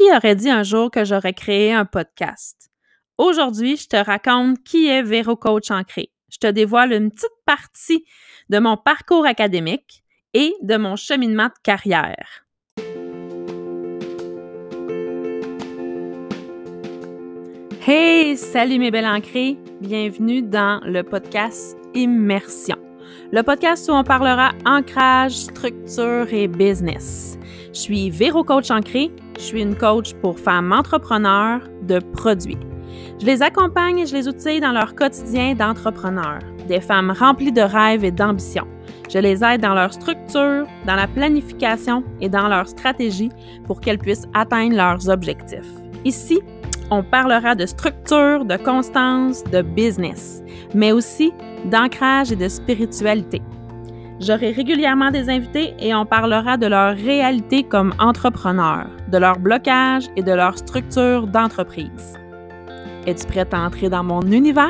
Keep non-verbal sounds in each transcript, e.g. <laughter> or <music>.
Qui aurait dit un jour que j'aurais créé un podcast? Aujourd'hui, je te raconte qui est Véro Coach Ancré. Je te dévoile une petite partie de mon parcours académique et de mon cheminement de carrière. Hey, salut mes belles ancrées! Bienvenue dans le podcast Immersion. Le podcast où on parlera ancrage, structure et business. Je suis Véro Coach Ancré. Je suis une coach pour femmes entrepreneurs de produits. Je les accompagne et je les outille dans leur quotidien d'entrepreneur. Des femmes remplies de rêves et d'ambitions. Je les aide dans leur structure, dans la planification et dans leur stratégie pour qu'elles puissent atteindre leurs objectifs. Ici, on parlera de structure, de constance, de business, mais aussi d'ancrage et de spiritualité. J'aurai régulièrement des invités et on parlera de leur réalité comme entrepreneurs, de leur blocage et de leur structure d'entreprise. Es-tu prête à entrer dans mon univers?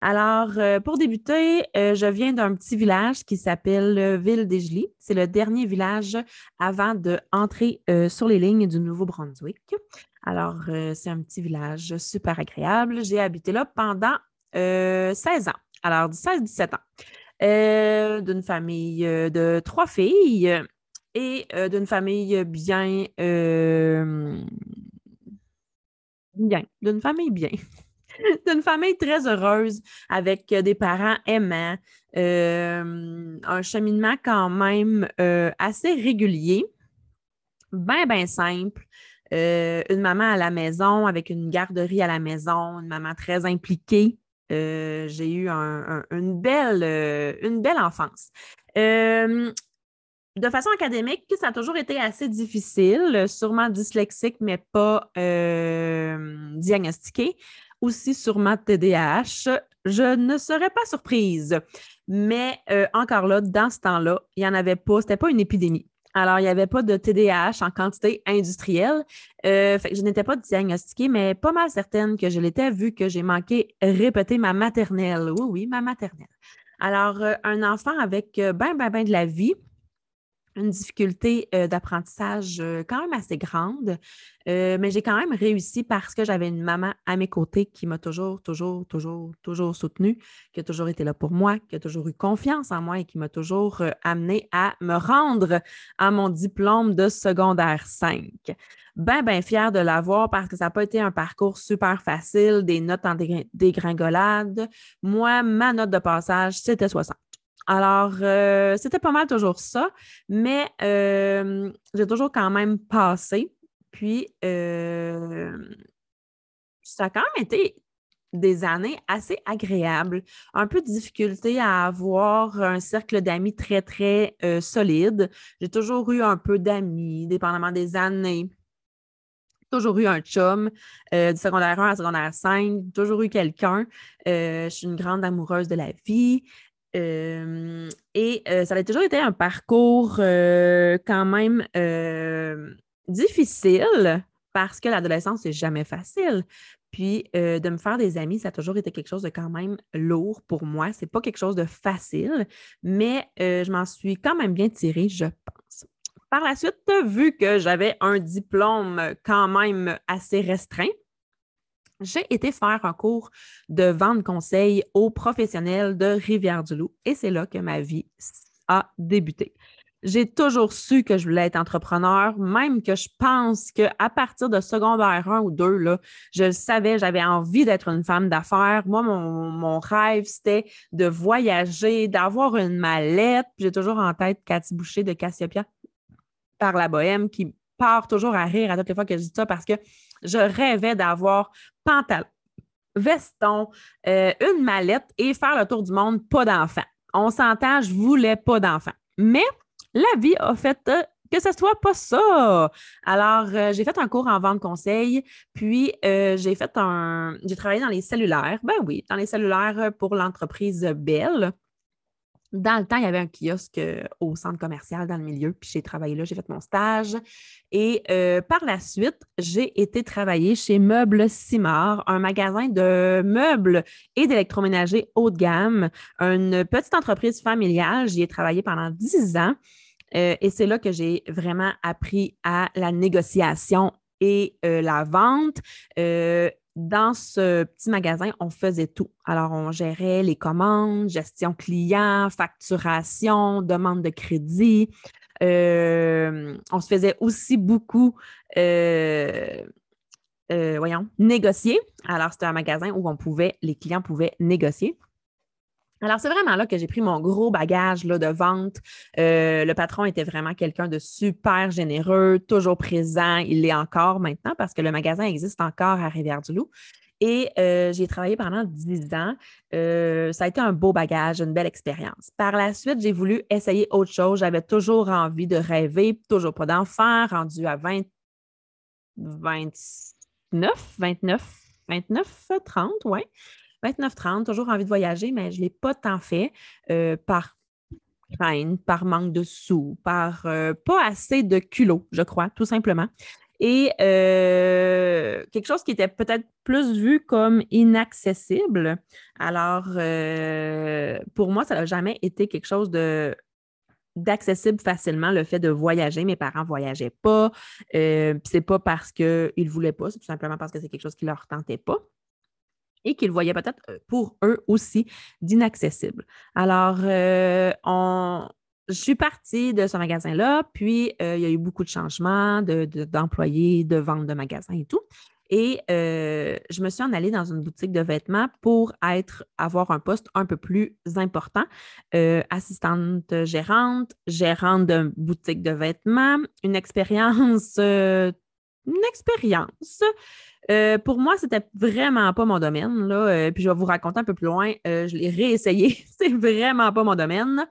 Alors, euh, pour débuter, euh, je viens d'un petit village qui s'appelle Ville des. C'est le dernier village avant euh, sur les lignes du Nouveau-Brunswick. Alors, c'est un petit village super agréable. J'ai habité là pendant 16 ans alors 16-17 ans, euh, d'une famille euh, de trois filles et euh, d'une famille bien, bien, d'une famille bien. <laughs> d'une famille très heureuse avec des parents aimants, un cheminement quand même assez régulier, bien, bien simple. une maman à la maison avec une garderie à la maison, une maman très impliquée, euh, j'ai eu une, belle, euh, une belle enfance. de façon académique, ça a toujours été assez difficile, sûrement dyslexique, mais pas diagnostiqué. Aussi sûrement TDAH. Je ne serais pas surprise. Mais euh, encore là, dans ce temps-là, il n'y en avait pas, ce n'était pas une épidémie. Alors, il n'y avait pas de TDAH en quantité industrielle. Euh, je n'étais pas diagnostiquée, mais pas mal certaine que je l'étais vu que j'ai manqué répéter ma maternelle. Oui, oui, ma maternelle. Alors, euh, un enfant avec euh, ben, ben, ben de la vie, une difficulté d'apprentissage quand même assez grande, mais j'ai quand même réussi parce que j'avais une maman à mes côtés qui m'a toujours, toujours, toujours, toujours soutenue, qui a toujours été là pour moi, qui a toujours eu confiance en moi et qui m'a toujours amené à me rendre à mon diplôme de secondaire 5. Ben, ben fière de l'avoir parce que ça n'a pas été un parcours super facile, des notes en dégringolade. Moi, ma note de passage, c'était 60. Alors, euh, c'était pas mal toujours ça, mais euh, j'ai toujours quand même passé. Puis, euh, ça a quand même été des années assez agréables. Un peu de difficulté à avoir un cercle d'amis très, très solide. J'ai toujours eu un peu d'amis, dépendamment des années. Toujours eu un chum du secondaire 1 à secondaire 5, toujours eu quelqu'un. je suis une grande amoureuse de la vie et ça a toujours été un parcours quand même difficile parce que l'adolescence, c'est jamais facile. Puis de me faire des amis, ça a toujours été quelque chose de quand même lourd pour moi. C'est pas quelque chose de facile, mais je m'en suis quand même bien tirée, je pense. Par la suite, vu que j'avais un diplôme quand même assez restreint, j'ai été faire un cours de vente conseil aux professionnels de Rivière-du-Loup et c'est là que ma vie a débuté. J'ai toujours su que je voulais être entrepreneur, même que je pense qu'à partir de secondaire 1 ou 2, là, je le savais, j'avais envie d'être une femme d'affaires. Moi, mon, rêve, c'était de voyager, d'avoir une mallette. J'ai toujours en tête Cathy Boucher de Cassiopeia par la Bohème qui part toujours à rire à toutes les fois que je dis ça parce que je rêvais d'avoir pantalon, veston, euh, une mallette et faire le tour du monde, pas d'enfant. On s'entend, je voulais pas d'enfant. Mais la vie a fait euh, que ce soit pas ça. Alors, euh, j'ai fait un cours en vente conseil, puis j'ai fait un. J'ai travaillé dans les cellulaires. Ben oui, dans les cellulaires pour l'entreprise Belle. Dans le temps, il y avait un kiosque euh, au centre commercial dans le milieu, puis j'ai travaillé là, j'ai fait mon stage. Et euh, par la suite, j'ai été travailler chez Meubles Simard, un magasin de meubles et d'électroménager haut de gamme, une petite entreprise familiale. J'y ai travaillé pendant dix ans. et c'est là que j'ai vraiment appris à la négociation et la vente dans ce petit magasin, on faisait tout. Alors, on gérait les commandes, gestion client, facturation, demande de crédit. Euh, on se faisait aussi beaucoup, euh, euh, voyons, négocier. Alors, c'était un magasin où on pouvait, les clients pouvaient négocier. Alors, c'est vraiment là que j'ai pris mon gros bagage là, de vente. le patron était vraiment quelqu'un de super généreux, toujours présent. Il l'est encore maintenant parce que le magasin existe encore à Rivière-du-Loup. Et euh, j'ai travaillé pendant dix ans. Euh, ça a été un beau bagage, une belle expérience. Par la suite, j'ai voulu essayer autre chose. J'avais toujours envie de rêver, toujours pas d'enfant, rendu à 20, 29, 29, 29, 30, oui. 29, 30, toujours envie de voyager, mais je ne l'ai pas tant fait euh, par crainte, par manque de sous, par pas assez de culot, je crois, tout simplement et euh, quelque chose qui était peut-être plus vu comme inaccessible. Alors, euh, pour moi, ça n'a jamais été quelque chose de d'accessible facilement le fait de voyager. Mes parents ne voyageaient pas. Euh, c'est pas parce qu'ils ne voulaient pas, c'est tout simplement parce que c'est quelque chose qui ne leur tentait pas et qu'ils voyaient peut-être euh, pour eux aussi d'inaccessible. Alors, on, je suis partie de ce magasin-là, puis euh, il y a eu beaucoup de changements d'employés, de, de vente de magasins et tout. Et euh, je me suis en allée dans une boutique de vêtements pour être, avoir un poste un peu plus important. Euh, assistante gérante, gérante de boutique de vêtements, une expérience, une expérience. pour moi, c'était vraiment pas mon domaine. Là. puis je vais vous raconter un peu plus loin. je l'ai réessayé. <laughs> C'est vraiment pas mon domaine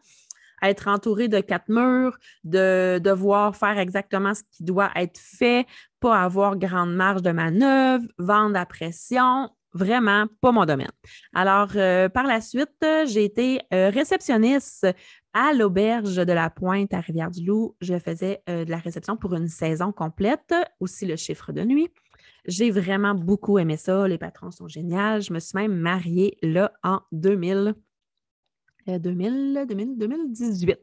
être entouré de quatre murs, de devoir faire exactement ce qui doit être fait, pas avoir grande marge de manœuvre, vendre à pression, vraiment pas mon domaine. Alors, euh, par la suite, j'ai été euh, réceptionniste à l'auberge de la Pointe à Rivière-du-Loup. Je faisais euh, de la réception pour une saison complète, aussi le chiffre de nuit. J'ai vraiment beaucoup aimé ça. Les patrons sont géniaux. Je me suis même mariée là en 2000. 2000, 2018.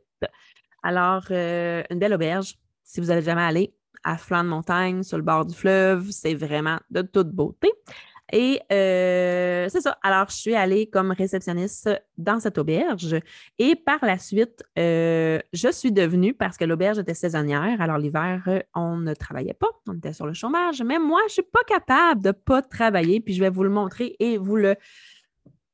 Alors, une belle auberge. Si vous n'avez jamais allé à flanc de montagne, sur le bord du fleuve, c'est vraiment de toute beauté. Et euh, c'est ça. Alors, je suis allée comme réceptionniste dans cette auberge. Et par la suite, euh, je suis devenue, parce que l'auberge était saisonnière, alors l'hiver, on ne travaillait pas, on était sur le chômage. Mais moi, je ne suis pas capable de ne pas travailler. Puis je vais vous le montrer et vous le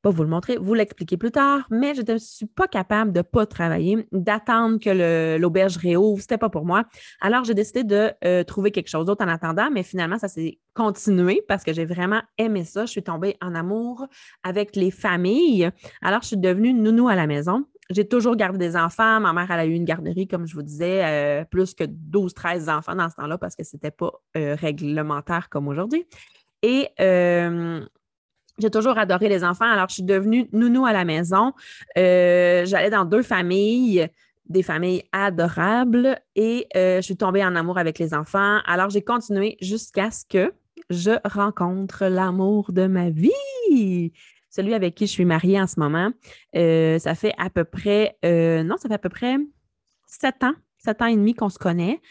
pas vous le montrer, vous l'expliquer plus tard, mais je ne suis pas capable de ne pas travailler, d'attendre que l'auberge réouvre. Ce n'était pas pour moi. Alors, j'ai décidé de euh, trouver quelque chose d'autre en attendant, mais finalement, ça s'est continué parce que j'ai vraiment aimé ça. Je suis tombée en amour avec les familles. Alors, je suis devenue nounou à la maison. J'ai toujours gardé des enfants. Ma mère, elle a eu une garderie, comme je vous disais, euh, plus que 12, 13 enfants dans ce temps-là parce que ce n'était pas euh, réglementaire comme aujourd'hui. Et j'ai toujours adoré les enfants. Alors, je suis devenue nounou à la maison. Euh, j'allais dans deux familles, des familles adorables, et euh, je suis tombée en amour avec les enfants. Alors, j'ai continué jusqu'à ce que je rencontre l'amour de ma vie. Celui avec qui je suis mariée en ce moment. Euh, ça fait à peu près, non, ça fait à peu près sept ans, sept ans et demi qu'on se connaît.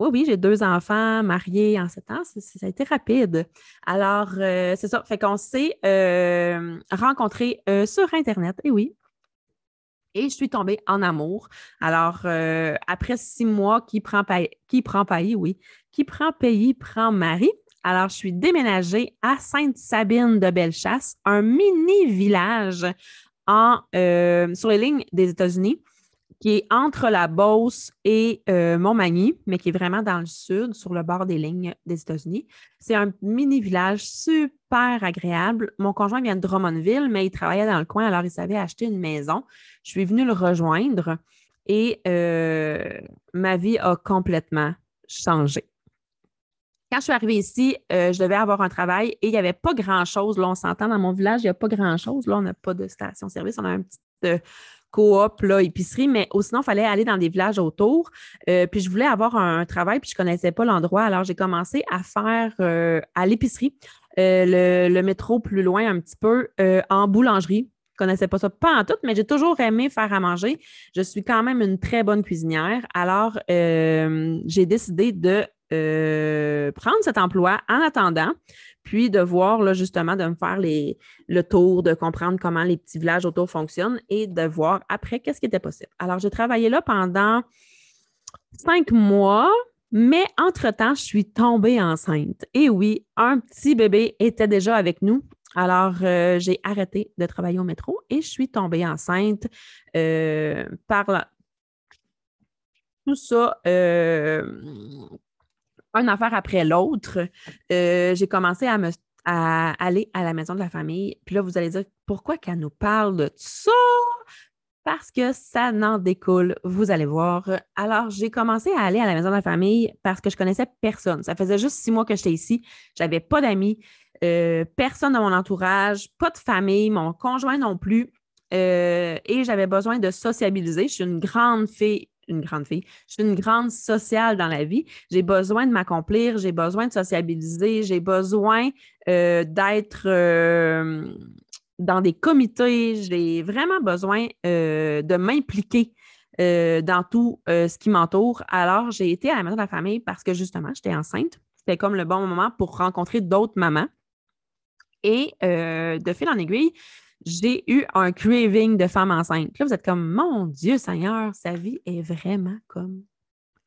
Oui, oui, j'ai deux enfants mariés en sept ans. Ça a été rapide. Alors, euh, c'est ça. Fait qu'on s'est euh, rencontrés euh, sur Internet. Et oui. Et je suis tombée en amour. Alors, après six mois, qui prend, qui prend pays, oui, qui prend pays, prend mari. Alors, je suis déménagée à Sainte-Sabine de Bellechasse, un mini village en, sur les lignes des États-Unis qui est entre la Beauce et euh, Montmagny, mais qui est vraiment dans le sud, sur le bord des lignes des États-Unis. C'est un mini village super agréable. Mon conjoint vient de Drummondville, mais il travaillait dans le coin, alors il savait acheter une maison. Je suis venue le rejoindre et euh, ma vie a complètement changé. Quand je suis arrivée ici, euh, je devais avoir un travail et il n'y avait pas grand-chose. Là, on s'entend dans mon village, il n'y a pas grand-chose. Là, on n'a pas de station-service. On a un petit coop, là, épicerie, mais sinon, il fallait aller dans des villages autour. Euh, puis je voulais avoir un, travail, puis je ne connaissais pas l'endroit. Alors, j'ai commencé à faire euh, à l'épicerie, euh, le, métro plus loin un petit peu, en boulangerie connaissais pas ça pas en tout, mais j'ai toujours aimé faire à manger. Je suis quand même une très bonne cuisinière. Alors, j'ai décidé de prendre cet emploi en attendant, puis de voir là, justement, de me faire les, le tour, de comprendre comment les petits villages autour fonctionnent et de voir après qu'est-ce qui était possible. Alors, j'ai travaillé là pendant cinq mois. Mais entre-temps, je suis tombée enceinte. Et oui, un petit bébé était déjà avec nous. Alors, euh, j'ai arrêté de travailler au métro et je suis tombée enceinte euh, par la... tout ça. Euh, une affaire après l'autre. j'ai commencé à aller à la maison de la famille. Puis là, vous allez dire, pourquoi qu'elle nous parle de ça? parce que ça n'en découle, vous allez voir. Alors, j'ai commencé à aller à la maison de la famille parce que je connaissais personne. Ça faisait juste six mois que j'étais ici. Je n'avais pas d'amis, euh, personne dans mon entourage, pas de famille, mon conjoint non plus. Euh, et j'avais besoin de sociabiliser. Je suis une grande fille, une grande fille. Je suis une grande sociale dans la vie. J'ai besoin de m'accomplir, j'ai besoin de sociabiliser, j'ai besoin euh, d'être dans des comités, j'ai vraiment besoin euh, de m'impliquer euh, dans tout euh, ce qui m'entoure. Alors, j'ai été à la maison de la famille parce que justement, j'étais enceinte. C'était comme le bon moment pour rencontrer d'autres mamans. Et de fil en aiguille, j'ai eu un craving de femme enceinte. Là, vous êtes comme, mon Dieu Seigneur, sa vie est vraiment comme.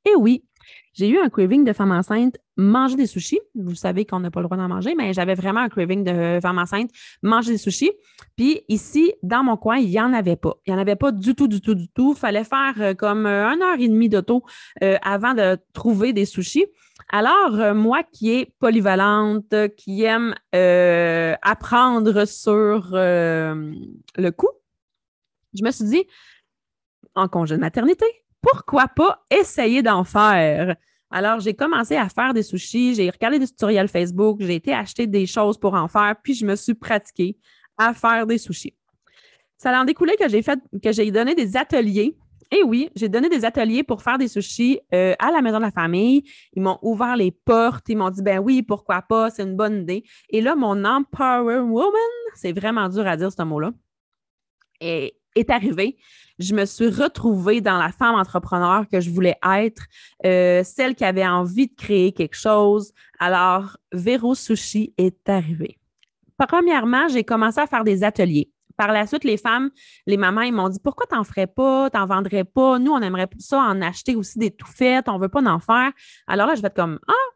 Et oui, j'ai eu un craving de femme enceinte, manger des sushis. Vous savez qu'on n'a pas le droit d'en manger, mais j'avais vraiment un craving de femme enceinte, manger des sushis. Puis ici, dans mon coin, il n'y en avait pas. Il n'y en avait pas du tout, du tout, du tout. Il fallait faire euh, comme euh, une heure et demie d'auto euh, avant de trouver des sushis. Alors, moi qui est polyvalente, qui aime apprendre sur le coup, je me suis dit, en congé de maternité, pourquoi pas essayer d'en faire? Alors, j'ai commencé à faire des sushis, j'ai regardé des tutoriels Facebook, j'ai été acheter des choses pour en faire, puis je me suis pratiquée à faire des sushis. Ça en découlait que j'ai fait, que j'ai donné des ateliers. Et oui, j'ai donné des ateliers pour faire des sushis euh, à la maison de la famille. Ils m'ont ouvert les portes, ils m'ont dit ben oui, pourquoi pas, c'est une bonne idée. Et là, mon Empower Woman, c'est vraiment dur à dire ce mot-là, est arrivé je me suis retrouvée dans la femme entrepreneur que je voulais être, euh, celle qui avait envie de créer quelque chose. Alors, Vero Sushi est arrivé. Premièrement, j'ai commencé à faire des ateliers. Par la suite, les femmes, les mamans, ils m'ont dit Pourquoi t'en ferais pas, t'en vendrais pas? Nous, on aimerait ça en acheter aussi des tout faites, on veut pas en faire. Alors là, je vais être comme Ah,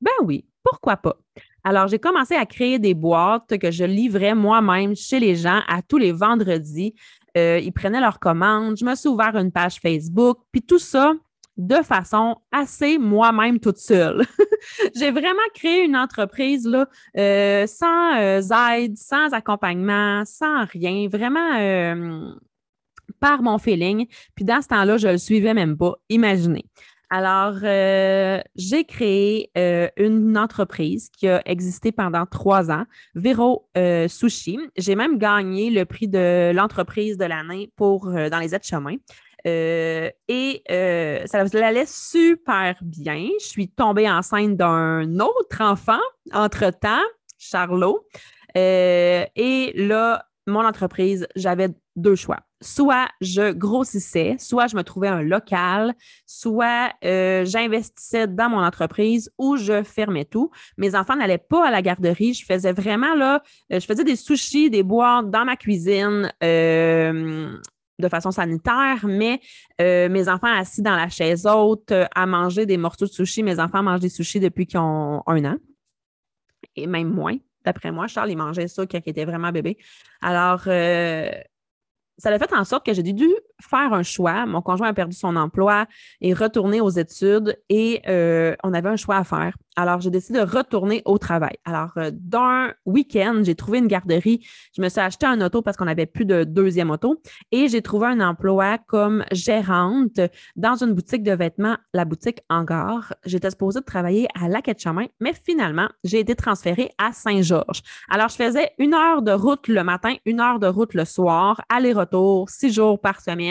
ben oui, pourquoi pas? Alors, j'ai commencé à créer des boîtes que je livrais moi-même chez les gens à tous les vendredis. Euh, ils prenaient leurs commandes. Je me suis ouvert une page Facebook, puis tout ça de façon assez moi-même toute seule. <laughs> J'ai vraiment créé une entreprise là, euh, sans euh, aide, sans accompagnement, sans rien, vraiment par mon feeling. Puis dans ce temps-là, je le suivais même pas. Imaginez. Alors, euh, j'ai créé euh, une entreprise qui a existé pendant trois ans, Vero euh, Sushi. J'ai même gagné le prix de l'entreprise de l'année pour dans les aides-chemins. et ça allait super bien. Je suis tombée enceinte d'un autre enfant entre-temps, Charlot. et là, mon entreprise, j'avais deux choix soit je grossissais, soit je me trouvais un local, soit euh, j'investissais dans mon entreprise ou je fermais tout. Mes enfants n'allaient pas à la garderie. Je faisais vraiment là, euh, je faisais des sushis, des boîtes dans ma cuisine. Euh, de façon sanitaire, mais mes enfants assis dans la chaise haute à manger des morceaux de sushi. Mes enfants mangent des sushis depuis qu'ils ont un an et même moins. D'après moi, Charles, il mangeait ça quand il était vraiment bébé. Alors, ça a fait en sorte que j'ai dû faire un choix. Mon conjoint a perdu son emploi et retourné aux études et euh, on avait un choix à faire. Alors, j'ai décidé de retourner au travail. Alors, euh, d'un week-end, j'ai trouvé une garderie. Je me suis acheté un auto parce qu'on n'avait plus de deuxième auto et j'ai trouvé un emploi comme gérante dans une boutique de vêtements, la boutique Hangar. J'étais supposée de travailler à la quête chemin, mais finalement, j'ai été transférée à Saint-Georges. Alors, je faisais une heure de route le matin, une heure de route le soir, aller-retour, six jours par semaine.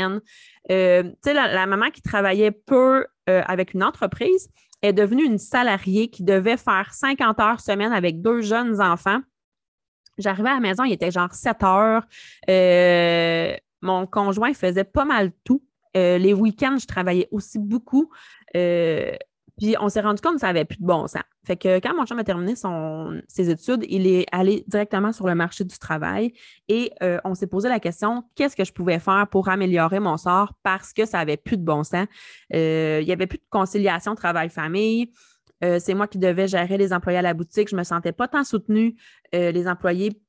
Euh, la, maman qui travaillait peu euh, avec une entreprise, est devenue une salariée qui devait faire 50 heures semaine avec deux jeunes enfants J'arrivais à la maison, il était genre 7 heures. Euh, mon conjoint faisait pas mal tout. Les week-ends, je travaillais aussi beaucoup. Puis on s'est rendu compte que ça n'avait plus de bon sens. Fait que quand mon chum a terminé ses études, il est allé directement sur le marché du travail et on s'est posé la question qu'est-ce que je pouvais faire pour améliorer mon sort parce que ça n'avait plus de bon sens? il n'y avait plus de conciliation travail-famille. Euh, c'est moi qui devais gérer les employés à la boutique. Je ne me sentais pas tant soutenue. Euh, les employés,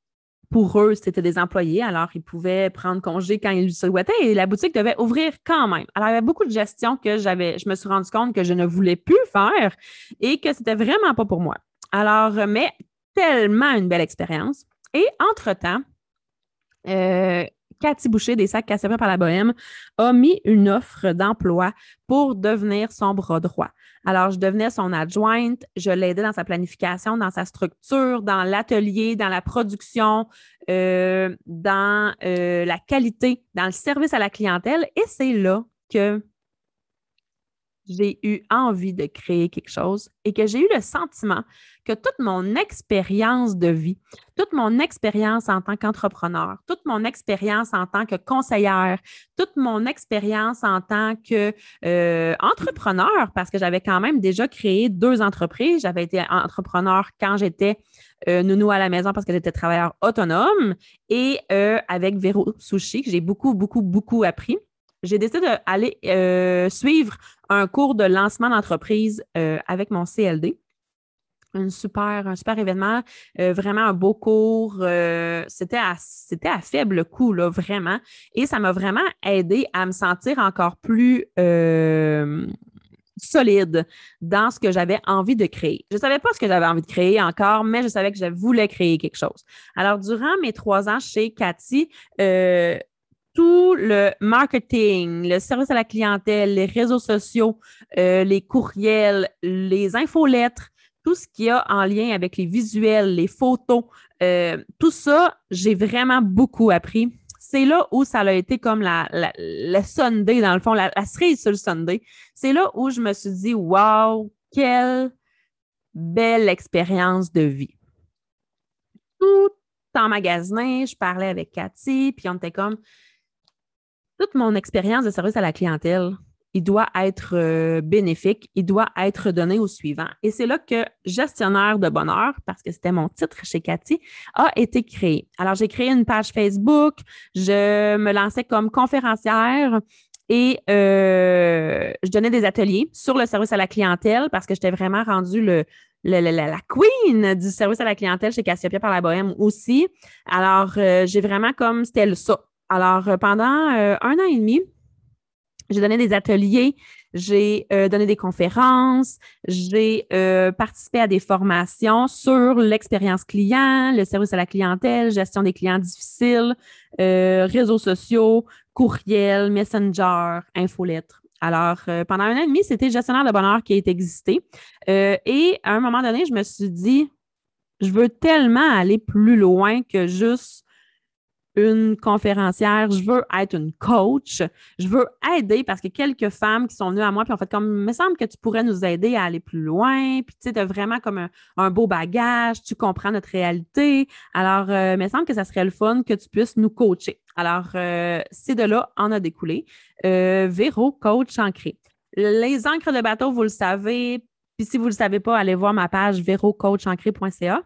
pour eux, c'était des employés, alors ils pouvaient prendre congé quand ils le souhaitaient et la boutique devait ouvrir quand même. Alors, il y avait beaucoup de gestion que j'avais, je me suis rendu compte que je ne voulais plus faire et que c'était vraiment pas pour moi. Alors, mais tellement une belle expérience. Et entre-temps, euh, Cathy Boucher des sacs Cassé par la Bohème a mis une offre d'emploi pour devenir son bras droit. Alors, je devenais son adjointe, je l'aidais dans sa planification, dans sa structure, dans l'atelier, dans la production, euh, dans euh, la qualité, dans le service à la clientèle. Et c'est là que j'ai eu envie de créer quelque chose et que j'ai eu le sentiment que toute mon expérience de vie, toute mon expérience en tant qu'entrepreneur, toute mon expérience en tant que conseillère, toute mon expérience en tant qu'entrepreneur, euh, parce que j'avais quand même déjà créé deux entreprises. J'avais été entrepreneur quand j'étais euh, nounou à la maison parce que j'étais travailleur autonome et euh, avec Véro Sushi, que j'ai beaucoup, beaucoup, beaucoup appris j'ai décidé d'aller euh, suivre un cours de lancement d'entreprise euh, avec mon CLD. Un super, un super événement, euh, vraiment un beau cours. c'était, à, à faible coût, là, vraiment. Et ça m'a vraiment aidé à me sentir encore plus solide dans ce que j'avais envie de créer. Je ne savais pas ce que j'avais envie de créer encore, mais je savais que je voulais créer quelque chose. Alors, durant mes trois ans chez Cathy, tout le marketing, le service à la clientèle, les réseaux sociaux, euh, les courriels, les infolettres, tout ce qui a en lien avec les visuels, les photos, euh, tout ça, j'ai vraiment beaucoup appris. C'est là où ça a été comme la, la, Sunday, dans le fond, la, cerise sur le Sunday. C'est là où je me suis dit, wow, quelle belle expérience de vie. Tout en magasin, je parlais avec Cathy, puis on était comme, toute mon expérience de service à la clientèle, il doit être euh, bénéfique, il doit être donné au suivant. Et c'est là que gestionnaire de bonheur, parce que c'était mon titre chez Cathy, a été créé. Alors, j'ai créé une page Facebook, je me lançais comme conférencière et euh, je donnais des ateliers sur le service à la clientèle parce que j'étais vraiment rendue le, la, queen du service à la clientèle chez Cassiopeia par la Bohème aussi. Alors, euh, j'ai vraiment comme, c'était ça, alors, euh, pendant euh, un an et demi, j'ai donné des ateliers, j'ai euh, donné des conférences, j'ai participé à des formations sur l'expérience client, le service à la clientèle, gestion des clients difficiles, réseaux sociaux, courriel, messenger, infolettre. Alors, pendant un an et demi, c'était gestionnaire de bonheur qui a existé. et à un moment donné, je me suis dit, je veux tellement aller plus loin que juste une conférencière, je veux être une coach, je veux aider parce que quelques femmes qui sont venues à moi puis en fait comme, il me semble que tu pourrais nous aider à aller plus loin, puis tu sais, as vraiment comme un, beau bagage, tu comprends notre réalité. Alors, euh, il me semble que ça serait le fun que tu puisses nous coacher. Alors, euh, c'est de là en a découlé. Euh, Véro, coach ancré. Les encres de bateau, vous le savez, puis si vous ne le savez pas, allez voir ma page vérocoachancré.ca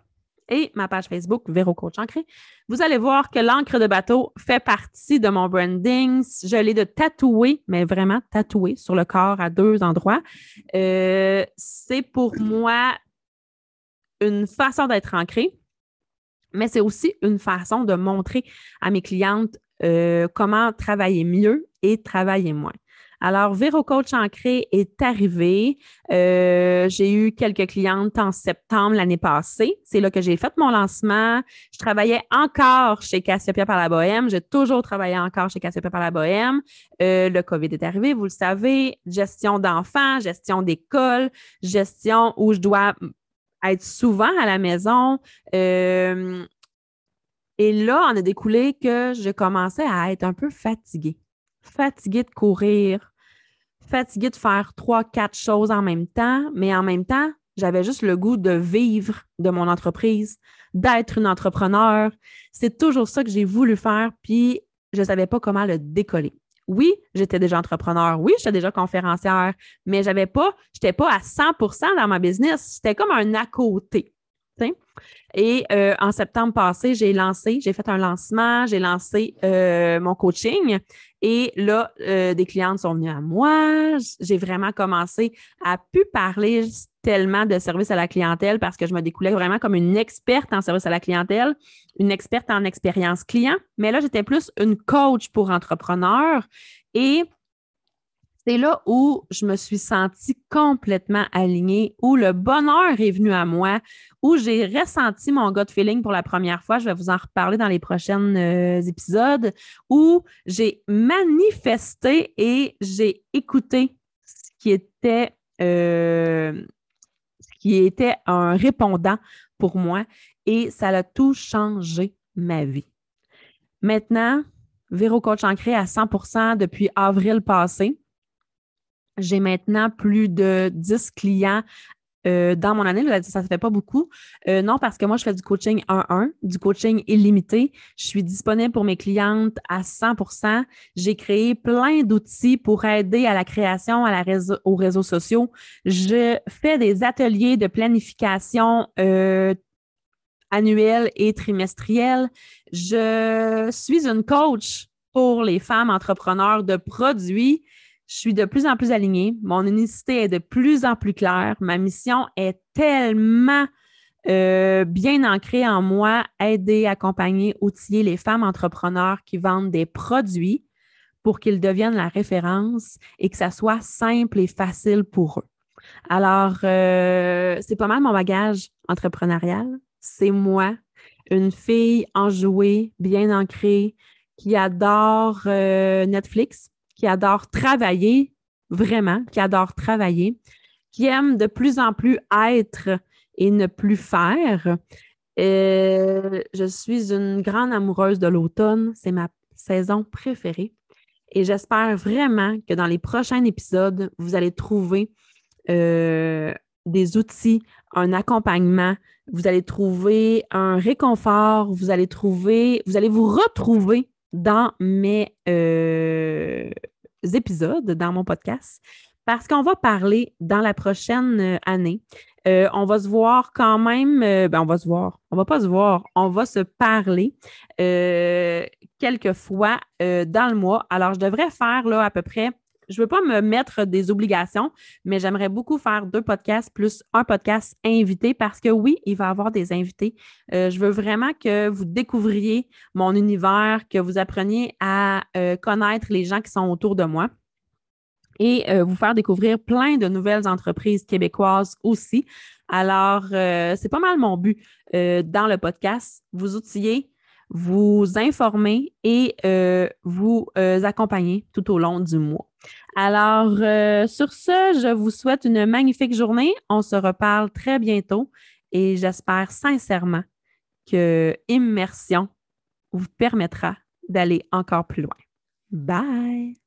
ma page Facebook Véro Coach Ancré, vous allez voir que l'encre de bateau fait partie de mon branding. Je l'ai de tatouer, mais vraiment tatoué sur le corps à deux endroits. Euh, c'est pour moi une façon d'être ancré, mais c'est aussi une façon de montrer à mes clientes euh, comment travailler mieux et travailler moins. Alors, Véro Coach Ancré est arrivé. Euh, j'ai eu quelques clientes en septembre l'année passée. C'est là que j'ai fait mon lancement. Je travaillais encore chez Cassiopeia par la Bohème. J'ai toujours travaillé encore chez Cassiopeia par la Bohème. Euh, le COVID est arrivé, vous le savez. Gestion d'enfants, gestion d'école, gestion où je dois être souvent à la maison. Euh, et là, on a découlé que je commençais à être un peu fatiguée. Fatiguée de courir, fatiguée de faire trois, quatre choses en même temps, mais en même temps, J'avais juste le goût de vivre de mon entreprise, d'être une entrepreneur. C'est toujours ça que j'ai voulu faire, puis je ne savais pas comment le décoller. Oui, j'étais déjà entrepreneur. Oui, j'étais déjà conférencière, mais j'avais pas, j'étais pas à 100% dans ma business. C'était comme un à côté. Et euh, en septembre passé, j'ai lancé, j'ai fait un lancement, j'ai lancé euh, mon coaching. Et là, euh, des clientes sont venues à moi. J'ai vraiment commencé à plus parler tellement de service à la clientèle parce que je me découlais vraiment comme une experte en service à la clientèle, une experte en expérience client. Mais là, j'étais plus une coach pour entrepreneurs. Et c'est là où je me suis sentie complètement alignée, où le bonheur est venu à moi, où j'ai ressenti mon gut feeling pour la première fois. Je vais vous en reparler dans les prochains euh, épisodes, où j'ai manifesté et j'ai écouté ce qui était, euh, ce qui était un répondant pour moi et ça a tout changé ma vie. Maintenant, Véro Coach ancré à 100% depuis avril passé. J'ai maintenant plus de 10 clients euh, dans mon année. Ça ne fait pas beaucoup. Euh, non, parce que moi, je fais du coaching 1-1, du coaching illimité. Je suis disponible pour mes clientes à 100% J'ai créé plein d'outils pour aider à la création réseau, aux réseaux sociaux. Je fais des ateliers de planification euh, annuels et trimestriels. Je suis une coach pour les femmes entrepreneurs de produits je suis de plus en plus alignée. Mon unicité est de plus en plus claire. Ma mission est tellement euh, bien ancrée en moi, aider, accompagner, outiller les femmes entrepreneurs qui vendent des produits pour qu'ils deviennent la référence et que ça soit simple et facile pour eux. Alors, euh, c'est pas mal mon bagage entrepreneurial. C'est moi, une fille enjouée, bien ancrée, qui adore euh, Netflix, qui adore travailler, vraiment, qui adore travailler, qui aime de plus en plus être et ne plus faire. Euh, je suis une grande amoureuse de l'automne. C'est ma saison préférée. Et j'espère vraiment que dans les prochains épisodes, vous allez trouver euh, des outils, un accompagnement, vous allez trouver un réconfort, vous allez trouver, vous allez vous retrouver dans mes, euh, épisodes dans mon podcast parce qu'on va parler dans la prochaine euh, année. Euh, on va se voir quand même, euh, ben on va se voir, on va pas se voir, on va se parler quelques fois dans le mois. Alors, je devrais faire là à peu près, je ne veux pas me mettre des obligations, mais j'aimerais beaucoup faire deux podcasts plus un podcast invité parce que oui, il va y avoir des invités. je veux vraiment que vous découvriez mon univers, que vous appreniez à connaître les gens qui sont autour de moi et euh, vous faire découvrir plein de nouvelles entreprises québécoises aussi. Alors, euh, c'est pas mal mon but euh, dans le podcast, vous outiller, vous informer et vous accompagner tout au long du mois. Alors, sur ce, je vous souhaite une magnifique journée. On se reparle très bientôt et j'espère sincèrement que Immersion vous permettra d'aller encore plus loin. Bye!